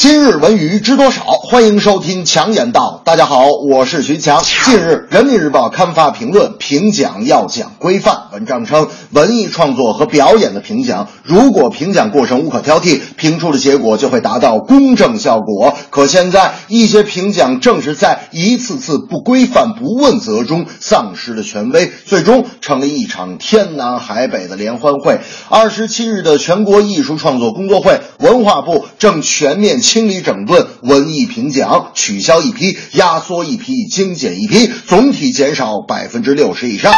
今日文娱知多少？欢迎收听强言道。大家好，我是徐强。近日，《人民日报》刊发评论，评奖要讲规范。文章称，文艺创作和表演的评奖，如果评奖过程无可挑剔，评出的结果就会达到公正效果。可现在，一些评奖正是在一次次不规范、不问责中丧失了权威，最终成了一场天南海北的联欢会。二十七日的全国艺术创作工作会，文化部正全面清理整顿文艺评奖，取消一批，压缩一批，精简一批，总体减少百分之六十以上。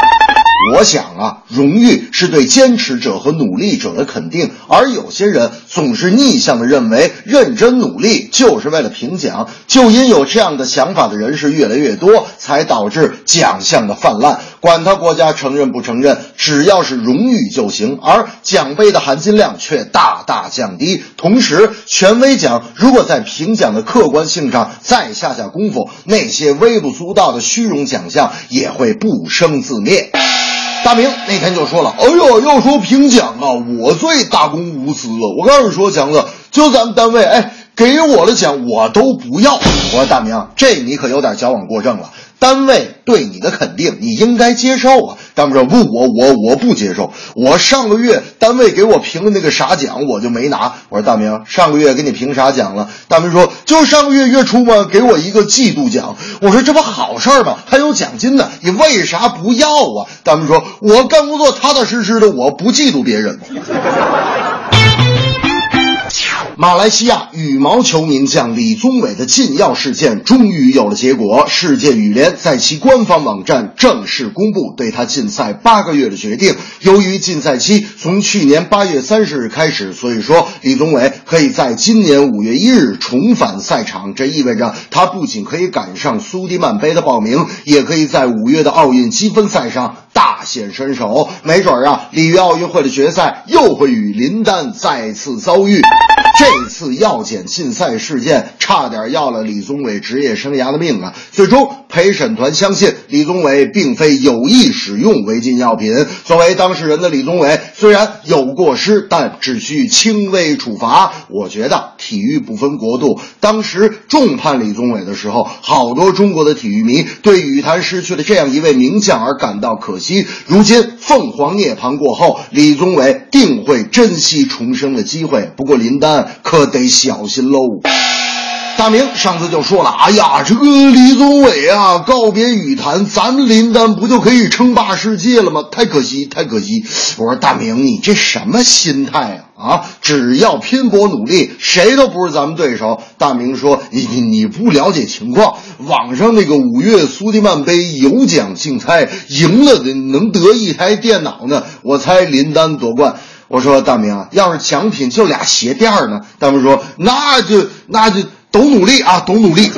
我想啊，荣誉是对坚持者和努力者的肯定，而有些人总是逆向的认为，认真努力就是为了评奖。就因有这样的想法的人是越来越多，才导致奖项的泛滥。管他国家承认不承认，只要是荣誉就行。而奖杯的含金量却大大降低。同时，权威奖如果在评奖的客观性上再下下功夫，那些微不足道的虚荣奖项也会不生自灭。大明那天就说了：“哎呦，要说评奖啊，我最大公无私了。我告诉你说，强子，就咱们单位，哎，给我的奖我都不要。”我说：“大明，这你可有点矫枉过正了。单位对你的肯定，你应该接受啊。”大明说：“不，我我我不接受。我上个月单位给我评的那个啥奖，我就没拿。”我说：“大明，上个月给你评啥奖了？”大明说：“就上个月月初嘛，给我一个季度奖。”我说：“这不好事儿吗？还有奖金呢，你为啥不要啊？”大明说：“我干工作踏踏实实的，我不嫉妒别人。”马来西亚羽毛球名将李宗伟的禁药事件终于有了结果，世界羽联在其官方网站正式公布对他禁赛八个月的决定。由于禁赛期从去年八月三十日开始，所以说李宗伟可以在今年五月一日重返赛场。这意味着他不仅可以赶上苏迪曼杯的报名，也可以在五月的奥运积分赛上大显身手。没准儿啊，里约奥运会的决赛又会与林丹再次遭遇。这次药检禁赛事件差点要了李宗伟职业生涯的命啊！最终陪审团相信李宗伟并非有意使用违禁药品。作为当事人的李宗伟虽然有过失，但只需轻微处罚。我觉得体育不分国度，当时重判李宗伟的时候，好多中国的体育迷对羽坛失去了这样一位名将而感到可惜。如今凤凰涅槃过后，李宗伟定会珍惜重生的机会。不过林丹。可得小心喽！大明上次就说了，哎呀，这个李宗伟啊，告别羽坛，咱们林丹不就可以称霸世界了吗？太可惜，太可惜！我说大明，你这什么心态啊？啊，只要拼搏努力，谁都不是咱们对手。大明说，你你你不了解情况，网上那个五月苏迪曼杯有奖竞猜，赢了的能得一台电脑呢。我猜林丹夺冠。我说大明啊，要是奖品就俩鞋垫呢？大明说那就那就都努力啊，都努力。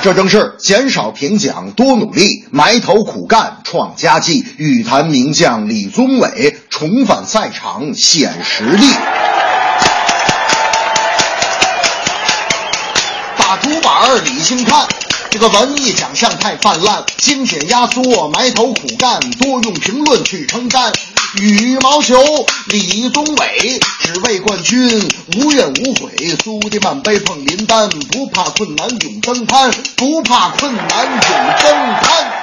这正是减少评奖，多努力，埋头苦干创佳绩。羽坛名将李宗伟重返赛场显实力。大竹板理性看。这个文艺奖项太泛滥，精简压缩，埋头苦干，多用评论去称赞。羽毛球李宗伟只为冠军无怨无悔，苏迪曼杯碰林丹，不怕困难勇登攀，不怕困难勇登攀。